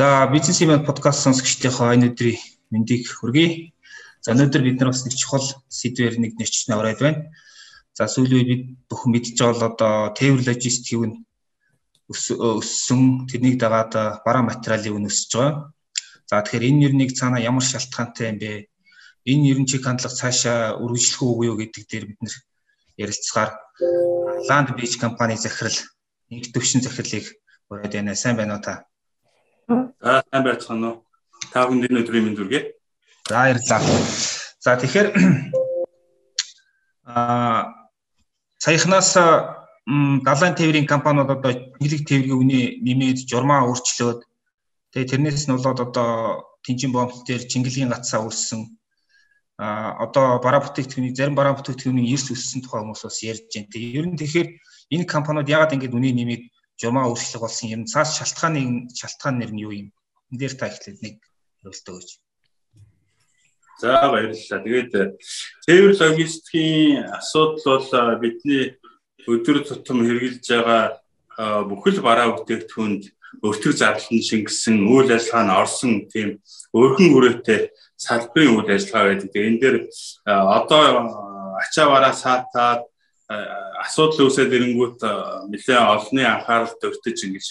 За бизнес имэйл подкаст сонсогчдийнхоо энэ өдрийн мэндийг хүргэе. За өнөөдөр бид нар бас нэг чухал сэдвээр нэг нэрчнээ ороод байна. За сүүлийн үед бид бүхэн мэдж байгаа одоо тээвэр логистик юу өссөн тэрнийг дагаад бараа материалын үн өсөж байгаа. За тэгэхээр энэ ер нь цаана ямар шалтгаантай юм бэ? Энэ нь чиг хандлага цаашаа үргэлжлэх үгүй юу гэдэг дээр бид нэр ярилцгаар Land Beach компани захирал нэг төвшин захирлыг ураад байна. Сайн байна уу та? За сайн байцгаана уу? Та бүхэнд энэ өдрийн мэнд хүргэе. За баярлалаа. За тэгэхээр аа саяхнаас далайн тээврийн компаниуд одоо чиглэг тээврийн үнэ нэмээд журмаа өөрчлөөд тэгээ тэрнээс нь болоод одоо тэнцэн бомб дээр чингэлгийн гацаа үүссэн а одоо бараа бүтээгдэхүүний зарим бараа бүтээгдэхүүний эрс өссөн тухай хүмүүс бас ярьж байна. Тэгээ ер нь тэгэхээр энэ компаниуд яагаад ингэж үнэ нэмээд журмаа өөрчлөх болсон юм цаас шалтгааны шалтгаан нэр нь юу юм? Энд дээр та ихлээд нэг хариулт өгөөч. За баярлалаа. Тэгээд тээвэр логистикийн асуудал бол бидний өдөр тутам хэрэгжилж байгаа бүхэл бараа бүтээгдэхүүнд өртөг зарлан шингэсэн үйл ажиллагаа нь орсон тийм өргөн үрээтэй салбарын үйл ажиллагаа байдаг. Энэ дээр одоо ачааваараа саатаад асуудал үүсээд ирэнгүүт нэлээ олонний анхаарал төвтөж ингэж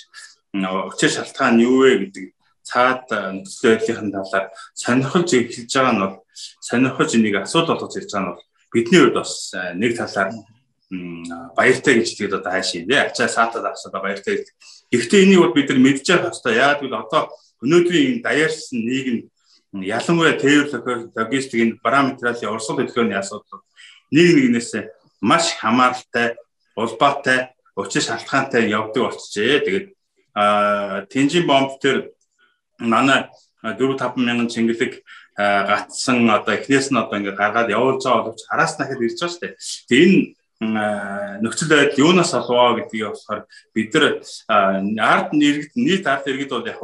учир шалтгаан юу вэ гэдэг цаад нөхцөл байдлын талаар сонирхолж эхэлж байгаа нь бол сонирхолж энийг асуудал болгож ирж байгаа нь бол бидний хувьд бас нэг талаар баяртай гэж тэгээд одоо хайшаа нэ ачаа саатад авсаа баяртай. Гэхдээ энийг бол бид нар мэдж явах хэрэгтэй. Яг л одоо өнөөдрийн даяарсан нийгэм ялангуяа тээвэр логистик энэ параметрын урсгал хөдөлгөөний асуудал нэг нэгнээс маш хамааралтай, улбаатай, учир шалтгаантай явдаг болчихжээ. Тэгээд Тэнжин бомб төр манай 4 5 мянган чингэлэг гатсан одоо эхнээс нь одоо ингээд гаргаад явуулж байгаа боловч араас нь дахиад ирж байгаа шүү дээ. Тэгээ энэ нөхцөл байдал юунаас олвоо гэдгийг болохоор бид нар ард иргэд нийт ард иргэд бол яг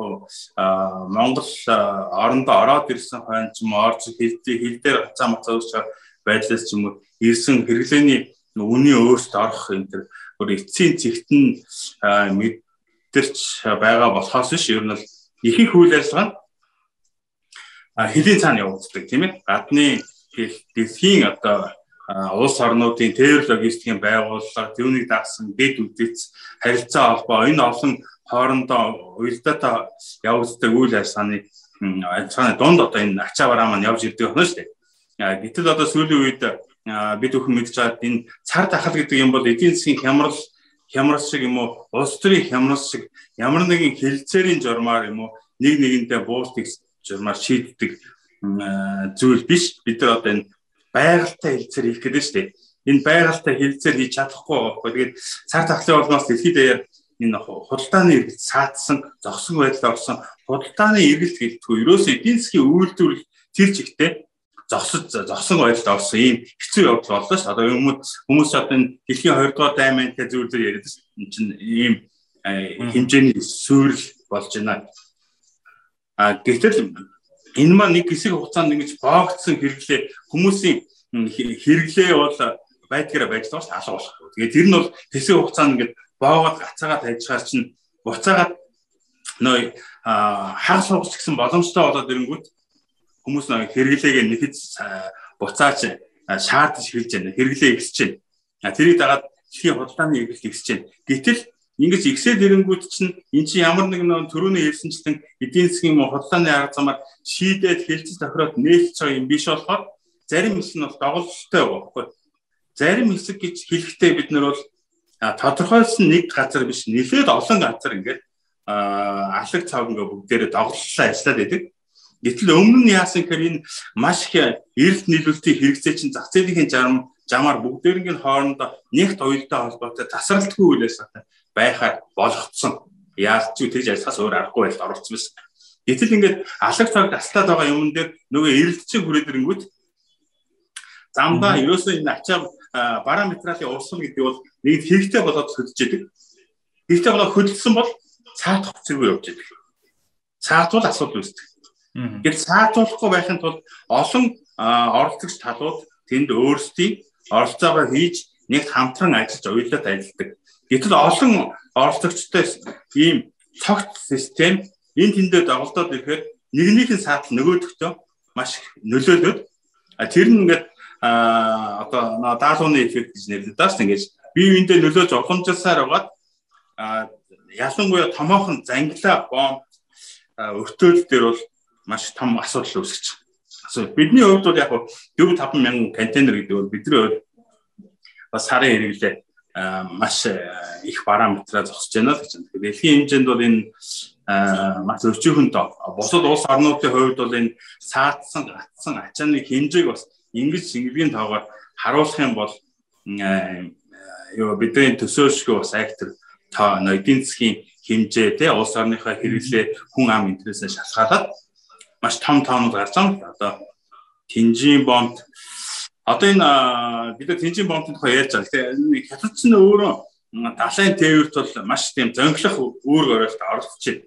Монгол орондоо ороод ирсэн хойно ч юм орж хил хил дээр хацаа мацаа үүсч байдлаас ч юм уу ирсэн хэрэглээний үнийн өөрт орох энэ төр өөр эцсийн зэгт нь мэдэрч байгаа болохоос ш ер нь их их үйл ажиллагаа хэлийн цаана явагддаг тийм ээ гадны дэлхийн одоо улс орнуудын тээвэр логистикийн байгууллага түүнийг даасан дэд үдэц харилцаа холбоо энэ олон хоорондоо уялдаатай явагддаг үйл ажиллагааны ажиллагааны дунд одоо энэ ачаа бараа маань явж ирдэг байна шүү дээ. Гэтэл одоо сүүлийн үед бид бүхэн мэдж байгаа энэ цар тахал гэдэг юм бол эдийн засгийн хямрал хямрал шиг юм уу улс төрийн хямрал шиг ямар нэгэн хэлцээрийн журмаар юм уу нэг нэгэндээ буустыг журмаар шийддэг зүйл биш бид нар одоо энэ байгальтай хэлцээр хийх гэдэг нь шүү дээ. Энэ байгальтай хэлцээр хийж чадахгүй байхгүй. Тэгээд цар тахлын орноос дэлхийд даяар энэ худалдааны эргэлт саатсан, зогсон байдал орсон худалдааны эргэлт гэлтгүй. Ерөөсөө эдийн засгийн үйлдвэрлэл тэр чигтээ зогсож зогсон байдалд орсон ийм хэцүү явдал боллоо ш. Одоо хүмүүс хүмүүс одоо энэ дэлхийн 2 дугаар даймантай зүйлээр яриад ш. Энэ чинь ийм хэмжээний суурил болж байна. А гэтэл энэ маань нэг хэсэг хугацаанд ингэж боогдсон хэрэглээ хүмүүсийн хэрэглээ бол байдгаараа байж байгаа ш алга болох. Тэгээд тэр нь бол хэсэг хугацаанд ингэж боогод гацаагаа тайжгаар чинь буцаагаад нөө хагас хугас гэсэн боломжтой болоод ирэнгүүт хүмүүс нэг хэрэглээгээ нэхэд буцааж шаардж хэлж байна. Хэрэглээ ихсэж байна. Тэрийг дагаад чихийн худалдааны эргэлт ихсэж байна. Гэтэл Ингэж ихсээд ирэнгүүт чинь эн чинь ямар нэгэн төрөний хэлсэнчлэн эдийн засгийн худалдааны арга замаар шийдээд хэлцэж тохироод нээлтж байгаа юм биш болохоор зарим хэсэг нь бол доголдолтой байхгүй. Зарим хэсэг гэж хэлэхдээ бид нар бол тодорхойлсон нэг газар биш нэлээд олон газар ингээд алаг цавнгаа бүгдээрээ доголдлоо ажиллаад байдаг. Гэтэл өмнө нь яасан гэхээр энэ маш их эрэлт нийлүүлэлтийн хэрэгцээ чинь зах зээлийн жам жамаар бүгдээрийн хоорондоо нэгт уялдаа холбоотой тасралтгүй үйл ажиллагаатай байхаар болгоцсон. Яаж ч тэгж ажиллахаас өөр аргагүй байл оролцсон байсан. Гэтэл ингээд алаг цаг таслаад байгаа юм дээр нөгөө эрэлтчийн хүрээд ирэнгүүт замдаа ерөөсөө энэ ачаа параметралын урсгал гэдэг бол нэг хэрэгтэй болоод хөдөж идэг. Хэрэгтэй болоод хөдөлсөн бол цаатах зэрэг явж идэг. Цаатвал асуудал үүсдэг. Гэтэл цаатуулахгүй байхын тулд олон оролцогч талууд тэнд өөрсдийн оролцоогоо хийж нэг хамтран ажиллаж уялдаад ажилладаг. Гэтэл олон оролцогчтой ийм цогт систем энэ тэндээ доголдоод ирэхээр нэгнийхэн саатал нөгөөдөгтөө маш их нөлөөлөд тэр нь ингээд одоо даалгаврын эффект гэж нэрлэдэг даа шүү дээ. Бие биендээ нөлөөж уламжилсаар байгаад ялангуяа томоохон зангилаа бомб өртөөл дээр бол маш том асуудал үүсгэж байна. Бидний хувьд бол яг 4 5 мянган контейнер гэдэг бол бидний хувьд бас сарын хэрэглээ маш их параметраа зогсож байна л гэж байна. Дэлхийн хэмжээнд бол энэ маш өчүүхэн доо. Бусад улс орнуудын хувьд бол энэ саатсан, гатсан ачааны хэмжээг бас ингэж шингэгийн тоогоор харуулах юм бол юу бидний төсөөлшгүй бас актер та эдийн засгийн хэмжээ те улс орныхаа хэрэглээ хүн ам интернэсээ шалгаалаад маш том тоонууд гарч байгаа. Одоо Тинжин бомб одоо энэ бид Тинжин бомбын тухай ярьж байгаа. Тэгээ хятад ч өөрөө далайн тээвэрт бол маш тийм зөнгөлөх үүрэг оройлт оролцож байна.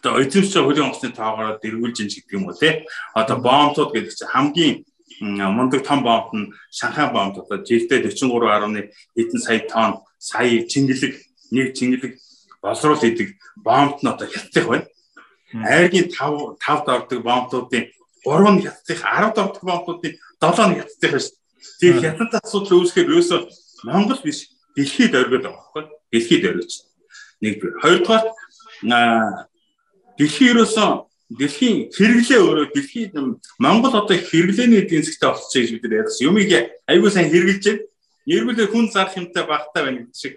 Одоо эзэмшиж хөлийн онгоцны тоогоор дэргүүлж ин гэдэг юм уу те. Одоо бомбууд гэдэг чинь хамгийн мундаг том бомб нь Шанхай бомб одоо жилдээ 43.1 хэдэн сая тонн сая чингэлэг нэг чингэлэг боловсруул идэг бомбт нь одоо хятадх байна. Айргийн 5 5 дордог бомбуудын 3 нь хятадх 10 дордог бомбуудын 7 нь хятадх байна. Тэр хятад асуудал үүсгэхээр ерөөсөө Монгол биш дэлхийд оргиод байгаа байхгүй. Дэлхийд оргиж. Нэгдүгээр. Хоёрдугаар дэлхий ерөөсөө дэлхийн хэрэглээ өөрөө дэлхийд Монгол одоо хэрэглээний эдийн засгт болчихсон гэж бид нар ярьсан. Юмыг аягүй сайн хэрэгжилж байна. Нэрвэлээ хүн зарах юмтай багтаа байна гэдэг шиг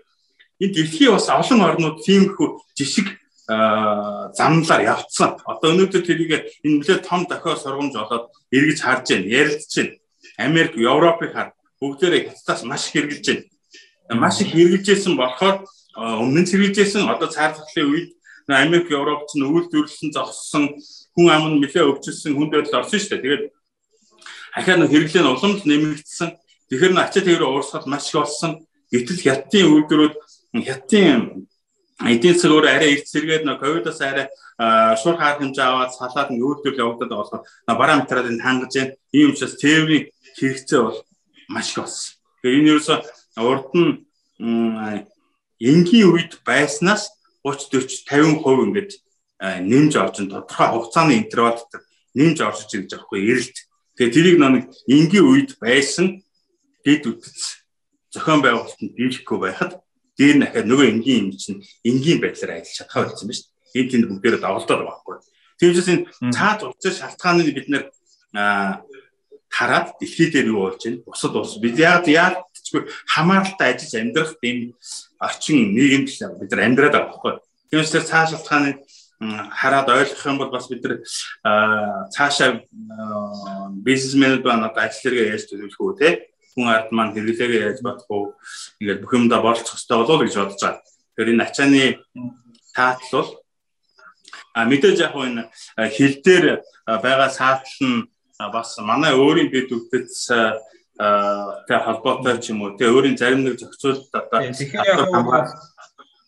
энэ дэлхий бас олон орнууд тиймэрхүү жишг замналаар явцсан. Одоо өнөөдөр тэрийг энэ нэлээд том дохио сургамж болоод эргэж харж байна, ярилцж байна. Америк, Европыг хар бүгдээрээ хятадаас маш их хэрэгжилж байна. Маш их хэрэгжилжсэн болохоор өмнө нь хэрэгжилжсэн одоо цаар захлын үед Америк, Европч нь үйлдвэрлэсэн зогссон хүн ам нь нэлээд өвчлсөн хүн байдал орсон шүү дээ. Тэгээд ахаа нэг хэрэглээ нь улам л нэмэгдсэн. Тэгэхээр ачаа тэрээр уурсгал маш их болсон. Гэтэл хятадын үйлдвэрүүд хятадын эдийн засаг өөр арай их зэрэгэд нөө ковидос арай шуурх хаар хэмжээ аваад салаад ингээ үйлдвэрлэл явагдаад болохоор параметраад энэ хангаж байна. Ийм учраас тээврийн хэрэгцээ бол маш их болсон. Тэгэхээр энэ ерөөсө урд нь энгийн үед байснаас 30 40 50% ингээд нэмж орж ин тодорхой хугацааны интервал дотор нэмж орж иж байгаа байхгүй эрэлт. Тэгээ тэрийг нэг энгийн үед байсан дэд үтц зохион байгуулалтанд дийлэхгүй байхад дээр нь ахаад нөгөө энгийн юм чинь энгийн байдлаар ажиллаж чадхаа болсон ба шүү дээ. Энэ тэнд бүгдээрээ давалдаад байгаа байхгүй. Учраас энэ цаад уцаа шалтгааныг бид нэр хараад дэлхий дээр юу болж байна? Бусад улс бид яг яг чгүй хамааралтай ажиллаж амьдрах тийм орчин нийгэмд бид нар амьдраад байгаа байхгүй. Учраас цаа шалтгааныг хараад ойлгох юм бол бас бид нар цаашаа бизнесмэнүүд байна одоо ажил хэрэгээ яаж төлөвлөх үү те хүн ард маань хэрэглээгээ яаж бодох уу ингээд бүх юмдаа болцох хэрэгтэй болов уу гэж бодож байгаа. Тэгэхээр энэ ачааны таатал бол а мэдээж яг энэ хил дээр байгаа саатал нь бас манай өөрийн дэд өвдөц тэ холбоотой ч юм уу тэ өөрийн зарим нэг зохицуулт одоо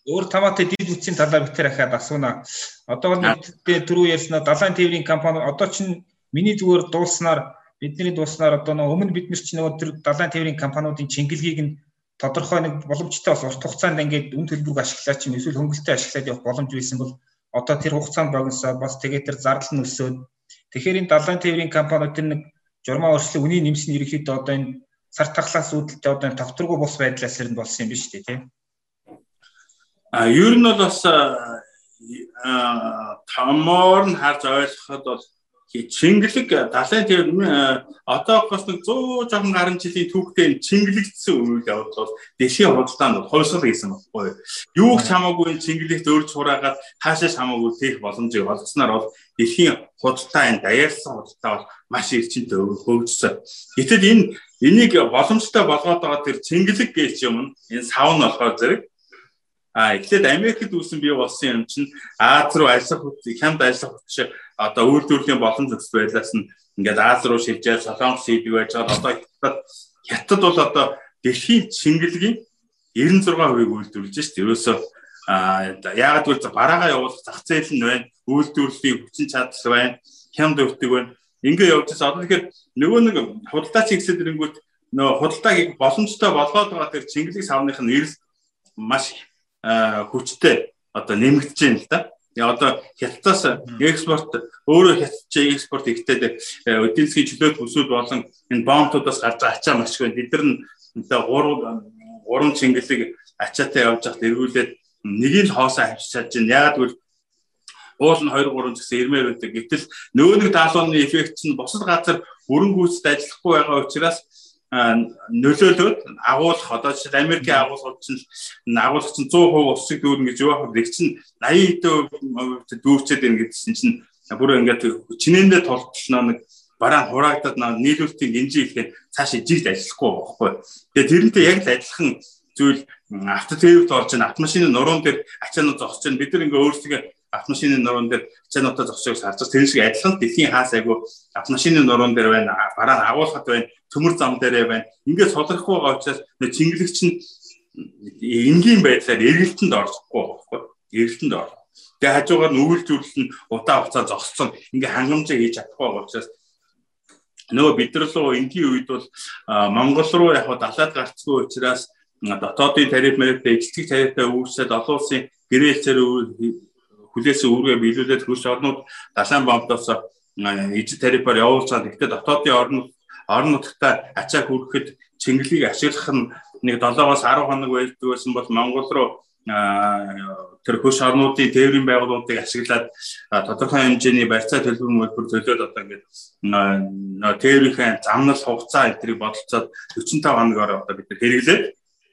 өөр тамаатай дид үтсийн талаар битэр ахаад асууна. Одоо нэг түрүү ярьснаа далайн тээврийн компани одоо чинь миний зүгээр дуулснаар бидний дууснаар одоо нөгөө өмнө бид нар ч нөгөө тэр далайн тээврийн компаниудын чингэлгийг нь тодорхой нэг боломжтой бас урт хугацаанд ингээд үн төлбөрөг ашиглаад чинь эсвэл хөнгөлөлтөд ашиглаад явах боломж байсан бол одоо тэр хугацаанд богиносоо бас тэгээд тэр зардал нь өсөөд тэгэхээр энэ далайн тээврийн компаниуд тэр нэг журмаа өршлөө үний нэмсэн ерөөхдөө одоо энэ сар тахлаас үүдэлтэй одоо энэ тавтаргүй бус байдлаас ирнэ болсон юм биш үү тийм а ер нь бол бас тамоор нь харж ойлгоход бол Чингэлэг далайн тэр одоогоос нэг 100 жоохон гаруй жилийн түүхтэй чингэлэгдсэн үйл явдал бол дэлхийн худалдаанд хувьсгал хийсэн баггүй. Юу ч хамаагүй чингэлэгт өөрч хураагаад хаашаа хамаагүй тех боломжийг олгосноор бол дэлхийн худалдаа энэ даяарсан худалдаа бол маш эрчимтэй хөгжсөн. Гэтэл энэ энийг боломжтой болгоод байгаа тэр чингэлэг гэж юм энэ сав нь болохоор зэрэг А эхлээд Америкт үүсэн бий болсон юм чинь Аз руу ажиллах хямд ажиллах хүч одоо үйлдвэрлэлийн боломж өгс байдлаас нь ингээд Аз руу шилжээд Солонгос хийдэг байж байгаа одоо хятад хятад бол одоо дэлхийн шингэлгийн 96%-ийг үйлдвэрлэж шүү дээ. Ерөөсөө яагаад гэвэл бараагаа явуулах зах зээл нь байна, үйлдвэрлэлийн хүчин чадал байна, хямд өвдөг байна. Ингээ явж байгаа. Одоо тэгэхээр нөгөө нэг худалдаач ихсэд ирэнгүүт нөгөө худалдааг боломжтой болгоод байгаа тэр Чингэлэг савных нь эрс маш хүчтэй одоо нэмэгдэж байна л да. одоо хятадаас экспорт өөрөө хятадч экспорт ихтэй эдийн засгийн чөлөөт бүсүүд болон энэ бомтуудаас гарч байгаа ачаа маш их байна. Бид нар одоо 3 3 чингэлэг ачаатай явж хахад эргүүлээд нэгийг хоосоо авчиж чадж байна. Яагаад гэвэл уул нь 2 3 зэгсээ ирмээр байдаг. Гэтэл нөгөө нэг даалгаврын эффект нь бусад газар гүйцэд ажиллахгүй байгаа учраас нөлөөлөд агуулах одоо жишээ Америкийн агуулгууд чинь агуулга чинь 100% усыг дүүрнэ гэж юу нэг чинь 80% дүүрчээд байна гэдсэн чинь бүр ингээд чинээндээ толтолно нэг бараа хураагдаад нийлүүлэлтийн гинжи ихлээр цаашаа жигд ажиллахгүй байхгүй. Тэгээ тэрнтэй яг л адилхан зүйл автотевт орж ийн автомашины нуруунд дээр ачаанууд зогсож байна. Бид нар ингээ өөрсдөө автомашины нуруунд дээр ачаануудаа зогсоёг харж. Тэр шиг адилхан дэлхийн хаас айгу автомашины нуруунд дээр байна. Бараа агуулхад байна. Төмөр зам дээрээ байна. Ингээ содрохгүй байгаа учраас чингэлэгч нь энгийн байдлаар эргэлтэнд орчихгүй байхгүй. Эргэлтэнд ор. Тэгээ хажуугаар нь өвөл зүрлэл нь удаа хугацаа зогссон. Ингээ хангамжаа хийж чадахгүй байгаа учраас нөгөө бид нар руу энгийн үед бол Монгол руу яг далаад гарцгүй учраас дотоодын тариф мэрэгтэй эцэг тарифтай үүсээд олон улсын гэрээлцээр хүлээсэн үүргээ биелүүлээд хөрш орнууд далайн бомбдоос ижид тарифаар явуулж байгаа. Гэхдээ дотоодын орнууд орон нутгата ачаа хүргэхэд чингэлийг ашиглах нь нэг 7-оос 10 хоног байлдаг байсан бол Монгол руу тэр хөш орнуудын тээврийн байгууллагуудыг ашиглаад тодорхой хэмжээний барьцаа төлбөр мөлбөр төлөөд одоо ингээд тээврийнхээ замнал хугацаа эдрийг бодолцоод 45 хоногоор одоо бид хэрэглээд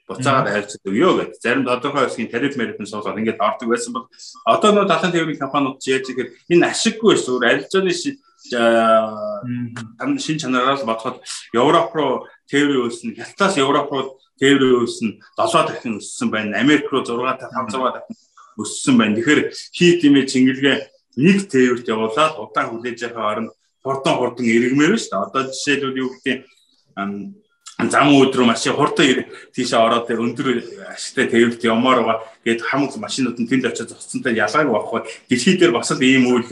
буцаагаад хайрцаг өгөө гэдэг. Зарим тодорхой хэсгийн тариф мэрэгэн суулгаад ингээд ордог байсан бол одоо нөө далайн тээврийн компаниуд яаж ихээр энэ ашиггүй шүү. Арилжааны шин чанараар бодоход Европ руу тээврийн үйлс нь Хятадаас Европ руу тээврийн үйлс нь 7 дахин өссөн байна. Америк руу 6 дахин 500 дахин өссөн байна. Тэгэхээр хийт имээ чингэлгээ нэг тээврт явуулаад удаан хүлээж байгаа оронд хурдан хурдан эргэмээр шүү дээ. Одоо жишээлбэл юу гэдэг зам өдрөө маш хурдан тийшээ ороод өндөр ашигтай тээврт явмаар байгаа. Гээд хамаг машинууд нь тэнд очиж зогсцонтой ялгааг байхгүй. Дэлхий дээр бас л ийм үйл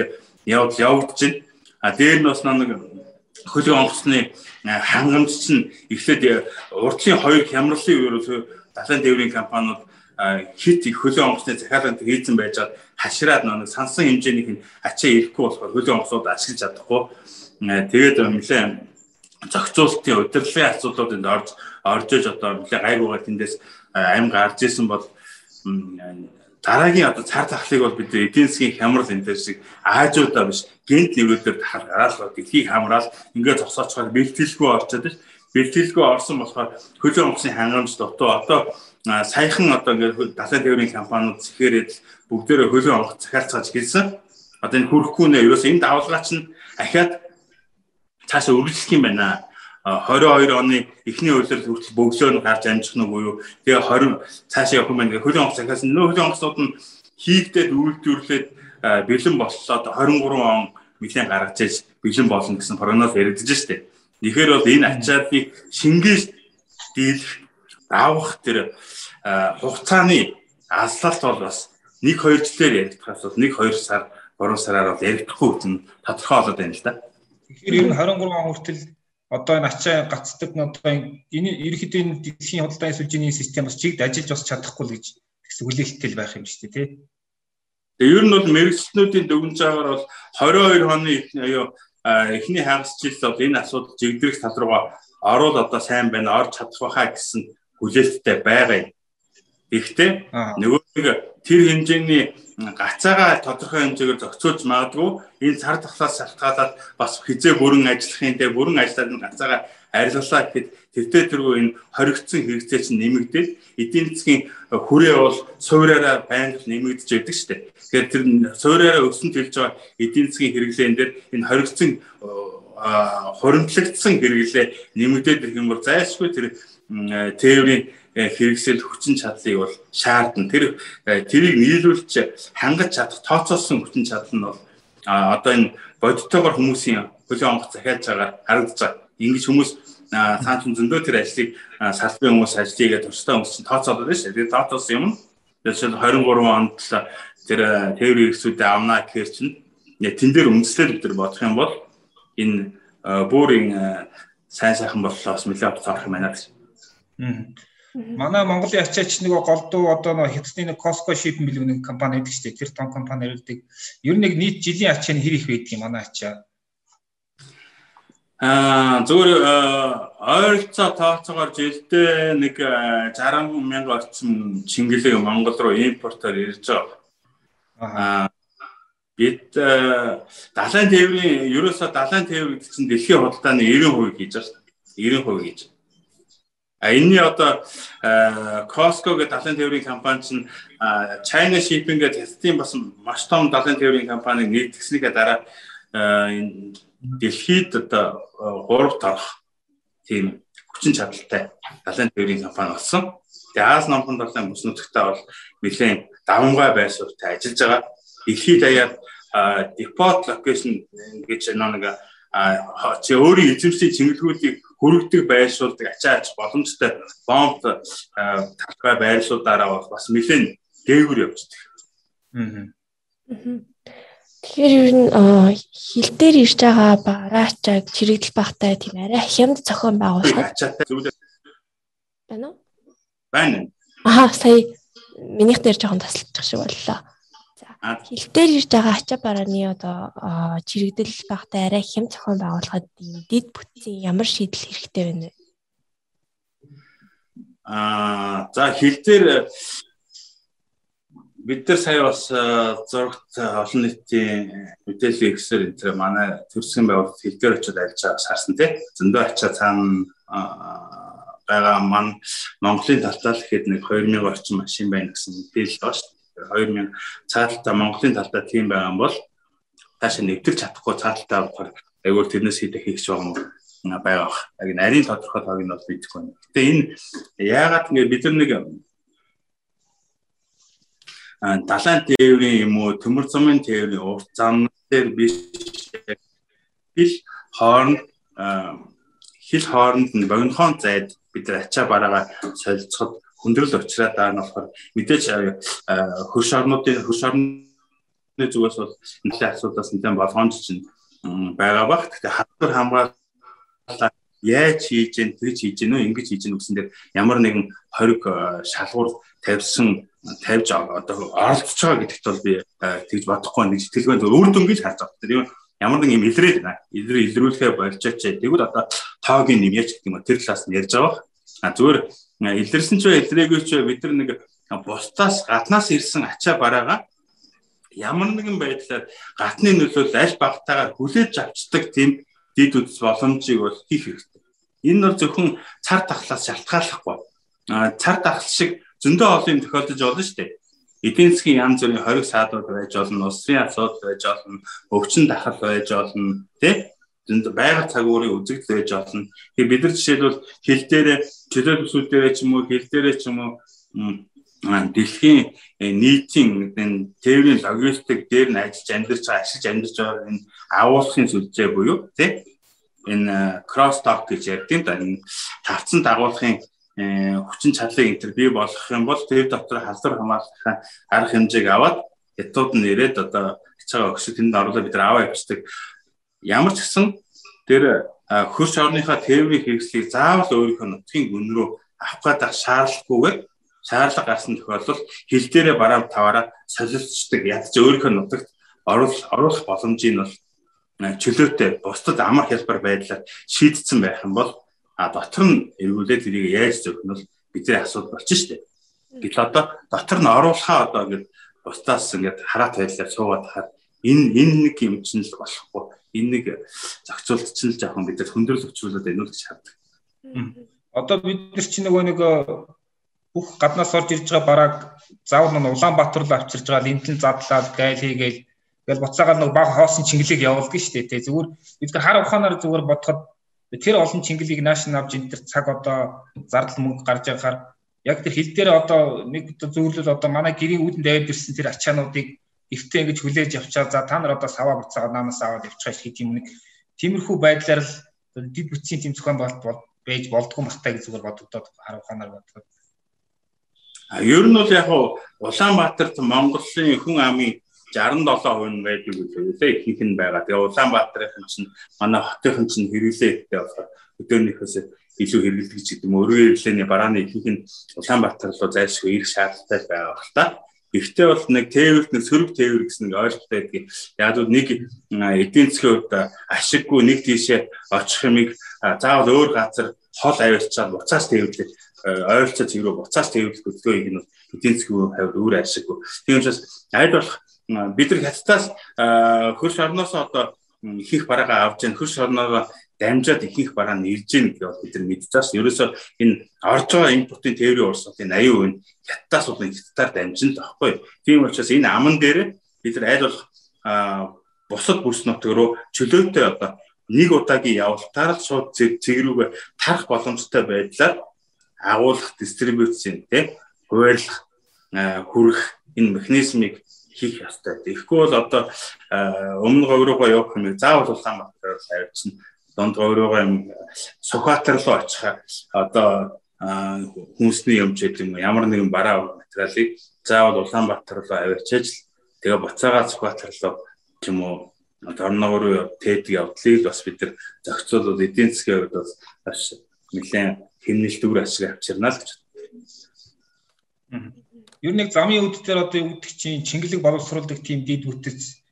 явдал явагдаж байна. А дээр нь бас нэг хөлөө онгоцны хангамж чинь эхлээд урдлын хоёр хямралын үеэр далайн тээврийн компаниуд хит хөлөө онгоцны захиалганд хийцэн байж хаад хашраад нэг сансан хэмжээнийх нь ачаа ирэхгүй болохоор хөлөө онгоцнууд ашиглаж чадахгүй. Тэгээд нэлээ зохицуулалтын удирдлагын асуудлууд энд орж орж иж одоо нэлээ гайгуугаар тэндээс амь гарч исэн бол дараагийн одоо цар тахлыг бол бид эдийн засгийн хямрал энэ төр шиг Аажуудаа биш гент нэврэлээр гараал дэлхийг хамраал ингээд зогсоочхоор бэлтгэлгүй орчод ш бэлтгэлгүй орсон болохоор хөлөө онгоцны хангамж дутуу одоо саяхан одоо ингээд далайн тээврийн компаниуд зэхээрээд бүгдээрээ хөлөө онгоц захиалцгааж гэлсэн одоо энэ хүрхгүй нэ ерөөс энэ давалгаа чинь ахаад цаашаа үргэлжлэх юм байна. 22 оны эхний үйлрэл хүртэл бөглөө нь гарч амжих нь буюу тэгээ 20 цаашаа явах юм байна. Хөлийн онгоц захиас нөө хөлийн онгоцнууд нь хийгдээд үйлдвэрлээд бэлэн боллоо 23 он нэгэн гаргаж иж бэлэн болно гэсэн прогноз яригдж штеп. Тэгэхээр бол энэ ачааллыг шингээж дийлэх авах тэр хугацааны аллалт бол бас 1 2 жилээр яригдахаас бол 1 2 сар 3 сараар бол яригдахгүй үтэн тодорхой болоод байна л да. Тэгэхээр ер нь 23 он хүртэл одоо энэ ачаа гацдаг одоо энэ ерөнхийдөө энэ дэлхийн худалдааны сүлжээний систем бас чигд ажиллаж бас чадахгүй л гэж гэсэн хүлээлттэй байх юм шүү дээ тий. Тэгээ ер нь бол мэрэгчлэнүүдийн дүгнж байгаагаар бол 22 оны аюу эхний хагас жил бол энэ асуудал жигдрэх тал руугаа орол одоо сайн байна орж чадах байхаа гэсэн хүлээлттэй байгаа юм. Гэхдээ нөгөө нэг тэр хэмжээний гацаагаа тодорхой хэмжээгээр зохицуулж магадгүй энэ цар тахлаас шалтгаалаад бас хизээ бүрэн ажиллахын дээр бүрэн ажиллаад нь гацаагаа арилгалаа гэхэд тэртээ тэргүй энэ хоригдсон хэрэгцээ чинь нэмэгдээд эдийн засгийн хүрээ бол суураараа байнга нэмэгдэж байдаг шүү дээ. Тэгэхээр тэр суураараа өсөнд хэлж байгаа эдийн засгийн хэрэглээн дээр энэ хоригдсон хуримтлагдсан хэрэглээ нэмэгдээд ирэх юм бол зайлшгүй тэр тээврийн хэрэгсэл хүчин чадлыг бол шаардна. Тэр э, тэрийг нийлүүлж хангаж чадах тооцоолсон хүчин чадал нь бол одоо энэ бодиттойгоор хүмүүсийн хөлөө онгоц захиалж байгаа харагдаж байгаа. Ингэж хүмүүс цаанч зөндөө тэр ажлыг салбарын хүмүүс ажлыгээ тустай хүмүүс чинь тооцоолоод байна шүү. Тэгээд тооцоолсон юм. Жишээл 23 онд тэр э, тээврийн хэрэгсүүдэд авнаа гэхэр чинь тэн дээр үндэслэл өдр бодох юм бол энэ бүрийн сайн сайхан боллоо бас нэлээд авах юм байна гэж. Манай Монголын ачаач нэг голдуу одоо нэг хятадны нэг Costco Shipping билүү нэг компани байдаг шүү дээ. Тэр том компани ирдэг. Ер нь нэг нийт жилийн ачаа нь хэр их байдаг юм манай ачаа? Аа зүгээр ойролцоо тооцоогоор жилдээ нэг 60 мянга орчим чингэлэг Монгол руу импортоор ирж байгаа. Аа бид далайн тээврийн ерөөсө далайн тээвэр гэдэг чинь дэлхийн худалдааны 90% хийж байгаа. 90% хийж. А энэний одоо Costco гэдэг далайн тээврийн компани чинь China Shipping гэдэг хятадын бас маш том далайн тээврийн компаниг нийтгснийхээ дараа дэлхийд одоо 3 тарах тийм хүчин чадалтай далайн тээврийн компани болсон. Тэгээ Аз номхон далайн бүс нутагтаа бол нэлээд давмгай байсуртай ажиллаж байгаа. Дэлхийд даяар depot location гэж нэг чи өөрийн эзэмшлийн чиглэлгүүдийг хүргэдэг байршуулдаг ачаач боломжтой бомб талбай байршуудаараа бас нэлээд дээгүр явждаг. Аа. Тэгэхээр ер нь хил дээр ирж байгаа бараачаг чирэгдэл багтай тийм арай хямд ачаатай зүйлээ байна уу? Байна. Аа сая минийх дээр жоохон тасалдчих шиг боллоо. За хил дээр ирж байгаа ачаа барааны одоо чирэгдэл багтай арай хямд зохион байгуулахад дид бүтцийн ямар шийдэл хэрэгтэй байна вэ? Аа за хил дээр бид нар сая бас э, зурагт э, олон нийтийн мэдээллийн ихсэр энэ тэр манай төрсөн байгууллагт хэлдгээр очиод ажиллаж байгааг сарсан тий. Зөндөө ачаа цаана байгаа ман Монголын талтаа л ихэд нэг 2000 орчим машин байна гэсэн мэдээлэл байгаа шүү дээ. 2000 цааталтаа Монголын талтаа тийм байгаа бол таашаа нэвтэрч чадахгүй цааталтаа болохоор айгуул тэрнээс хийх хийх юм байгаа. Яг нарийн тодорхой тоог нь бол бидэхгүй. Гэтэ энэ яагаад ингэ бид нар нэг далайн тээврийн юм уу төмөр замын тээврийн урт зам дээр биш хил хооронд хил хооронд нь богинохон зайд бид нар ачаа бараага солилцоход хүндрэл учраас даа нь болохоор мэдээж хөрш орнуудын хөрш орны зүгээс бол нэлээд асуудлаас нэлээд болгоомж чинь байгаа бах. Тэгэхээр хатвар хамгаалал яаж хийж гэн тэгж хийж гэнэ үү ингэж хийж гэн гэсэн дээр ямар нэгэн хориг шалгуур тавьсан тавьж одоо оролцож байгаа гэдэгт бол би тэгж бодохгүй нэг сэтгэлгээнд өөр дөнгөж харж байгаа. Тэр юм ямар нэг юм илрээд байна. Илрээ илрүүлэхэ болжооч. Тэгвэл одоо тоогийн юм яаж гэх юм тэр талаас нь ярьж байгаа. А зүгээр илэрсэн ч бай илрээгүй ч бай бид нар нэг бусдаас гаднаас ирсэн ачаа бараага ямар нэгэн байдлаар гатны нөлөөлөл аль багтаагаар хүлээж авчдаг тийм дид үдс боломжийг бол хийх хэрэгтэй. Энэ бол зөвхөн цар тахлаас шалтгааллахгүй. А цар тахал шиг зөндөө олон тохиолдож болно шүү дээ. Эдийн засгийн янз бүрийн хориг саадууд байж болно, улсын асуудал байж болно, өвчин дахал байж болно, тий? Зөнд байгаль цагуурын үзэгдэл байж болно. Тэгээ бид нар жишээлбэл хил дээрээ чөлөө төсөл дээрээ ч юм уу, хил дээрээ ч юм уу дэлхийн э, нийтийн энэ тээврийн логистик дээр нь ажиллаж амьдарч ашиглаж амьдарч байгаа энэ агуулгын сүлжээ буюу тий энэ кросс ток гэж да. Энэ тавцсан дагуулгын Э, хүчин чадлыг энэ бий болгох юм бол тэр дотор халдвар хамгаалахын арга хэмжээг аваад хятад нь ирээд одоо хичээгээ өгсөд тэнд оруулаад бид аваа явчихдаг. Ямар ч гэсэн тэр хөрш орныхаа тээврийн хэрэгслийг заавал өөрийнхөө нутгийн гүн рүү авах гэдэг шаардлагагүйгээр шаардлага гарсан тохиолдолд хил дээрээ бараам таваараа солилцдог. Ядч өөрийнхөө нутагт оруулах боломжийг нь бол чөлөөтэй бусдад амар хялбар байдлаар шийдсэн байх юм бол а дотор нь эргүүлээд тэрийг яаж зөвх нь бол бидний асуудал болчих штеп. Гэтэл одоо дотор нь оруулахаа одоо ингээд бусдаас ингээд хараат байдлаар суугаад хахад энэ энэ нэг юм чинь л болохгүй. Энэ нэг зохицуулт чинь л жоохон бид хөндрөл өчрүүлээд уу гэж хардаг. Одоо бид нар чинь нөгөө нэг бүх гаднаас орж ирж байгаа бараг заавал нь Улаанбаатар руу авчирж байгаа линтэн задлаад гайл хийгээл тэгэл буцаагаар нэг баг хоосон чингэлийг явуулдаг шүү дээ. Тэ зүгээр бид хар ухаанаар зүгээр бодоход Тэр олон чингэлийг нааш нь авч энэ төр цаг одоо зардал мөнгө гарч байхаар яг тэр хил дээр одоо нэг зөвлөл одоо манай гэрийн үүдэнд аваад ирсэн тэр ачаануудыг ихтэй ингэж хүлээж авчаа за та нар одоо саваа буцаагаад наанаас аваад явчихаа гэх юм нэг тиймэрхүү байдлаар л дид бүтцийн тийм зохион байгуулалт байж болдгоо махтай гэж зүгээр бодогдоод харав ханаар бодоход. А ер нь бол яг Улаанбаатарт Монголын хүн амын 67% нь байдаг үлээ ихэнх нь байгаа. Тэгээ Улаанбаатарын чинь манай хотын чинь хэрэглээ ихтэй болохоор өдөөнийхөөс илүү хэрэглэдэг ч гэдэг юм. Өргөн хэрэглээний барааны ихэнх нь Улаанбаатар руу зайлшгүй ирэх шаардлагатай байгаа бах та. Гэхдээ бол нэг тээвэрт нэг сөрөг тээвэр гэсэн нэг ойлголттой байдаг. Яг л нэг эдийн засгийн хувьд ашиггүй нэг тийшээ очих юмыг заавал өөр газар хол авирчаад буцаас тээвэрлэх ойролцоо рүү буцаас тээвэрлэх хөдөлгөөнийг нь эдийн засгийн хувьд өөр ашиггүй. Тийм учраас аль болох бид нар хятадаас хөрш орноос одоо ихэнх бараагаа авч яах хөрш орноо дамжаад ихэнх бараа нь ирж гин гэж бид нар мэдж байгаа ш. Ерөөсө энэ орж байгаа импортын тээврийн урсгалын 80% нь хятадаас болон хятадаар дамжин таахгүй. Тийм учраас энэ аман дээр бид нар аль болох бусад бүс нутг руу чөлөөтэй одоо нэг удаагийн явалтаар л шууд цэг рүүгээ тарах боломжтой байдлаар агуулах дистрибьюцийн тийм хуваарлах хүрэх энэ механизмыг хийх ёстой. Тэгэхгүй бол одоо өмнө говь руугаа явах юм заавал Улаанбаатар авчна. Донд руугаа юм Сүхбаатар руу очих. Одоо хүнсний юм ч гэдэг юм ямар нэгэн бараа материалыг заавал Улаанбаатар руу авчиж тэгээ буцаагаа Сүхбаатар руу юм уу орногоо руу тээдэг явдлыг бас бид нар зохицуулаад эдийн засгийн хувьд бас нэлээд хэмнэлтүүр ашиг авчирна л гэж. Ер нь замын үд дээр одоо юу гэдэг чинь чингэлэг боловсруулдаг тийм дид бүтэц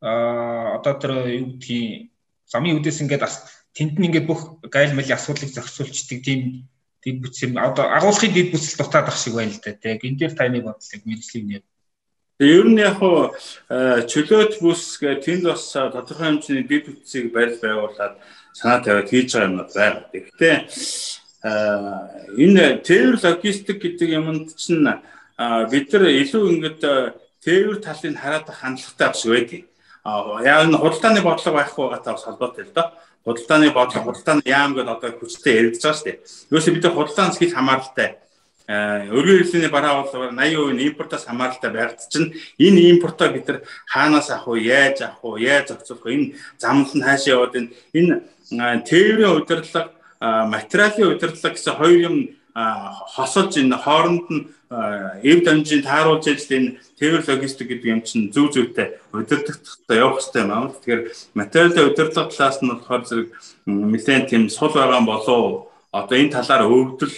а одоо тэр юу гэдгийг замын үдээс ингээд тэнд нь ингээд бүх гайл мали асуудлыг зохицуулчдаг тийм дид бүтц юм одоо агуулгын дид бүтцэл дутаад ах шиг байна л да. Тэг энэ дээр таны бодлыг мэдлэг нэр. Тэгээ ер нь яг хуу чөлөөт бүс гэх тэнд бас тодорхой хэмжээний дид бүтцийг барьж байгуулад санаа тавиад хийж байгаа юм байна. Гэхдээ энэ тээвэр логистик гэдэг юмд чинь бид нар илүү ингээд тээвэр талыг хараад хандлагатай бас байдаг. Яг нь худалдааны бодлого байхгүй байгаатай бас холбоотой л доо. Худалдааны бодлого, худалдааны яам гэдэг одоо хүчтэй яригдж байгаа шүү дээ. Юусе бид худалдаанаас хэл хамааралтай өргөн хэрэглээний бараа бол 80% нь импортоос хамааралтай байгаад чинь энэ импортоо бид нар хаанаас авах вэ, яаж авах вэ, яаж зохицуулах вэ? Энэ замнал нь хаашаа яваад энэ энэ тээврийн удирдлага, материалын удирдлага гэсэн хоёр юм хосолж энэ хооронд нь эв дамжийн тааруулж ажил энэ тээвэр логистик гэдэг юм чинь зөв зөвтэй удирдахтай явах хэрэгтэй юм. Тэгэхээр материалын удирдлага талаас нь болохоор зэрэг нэлээд тийм сул байгаа болоо одоо энэ талаар өвдөл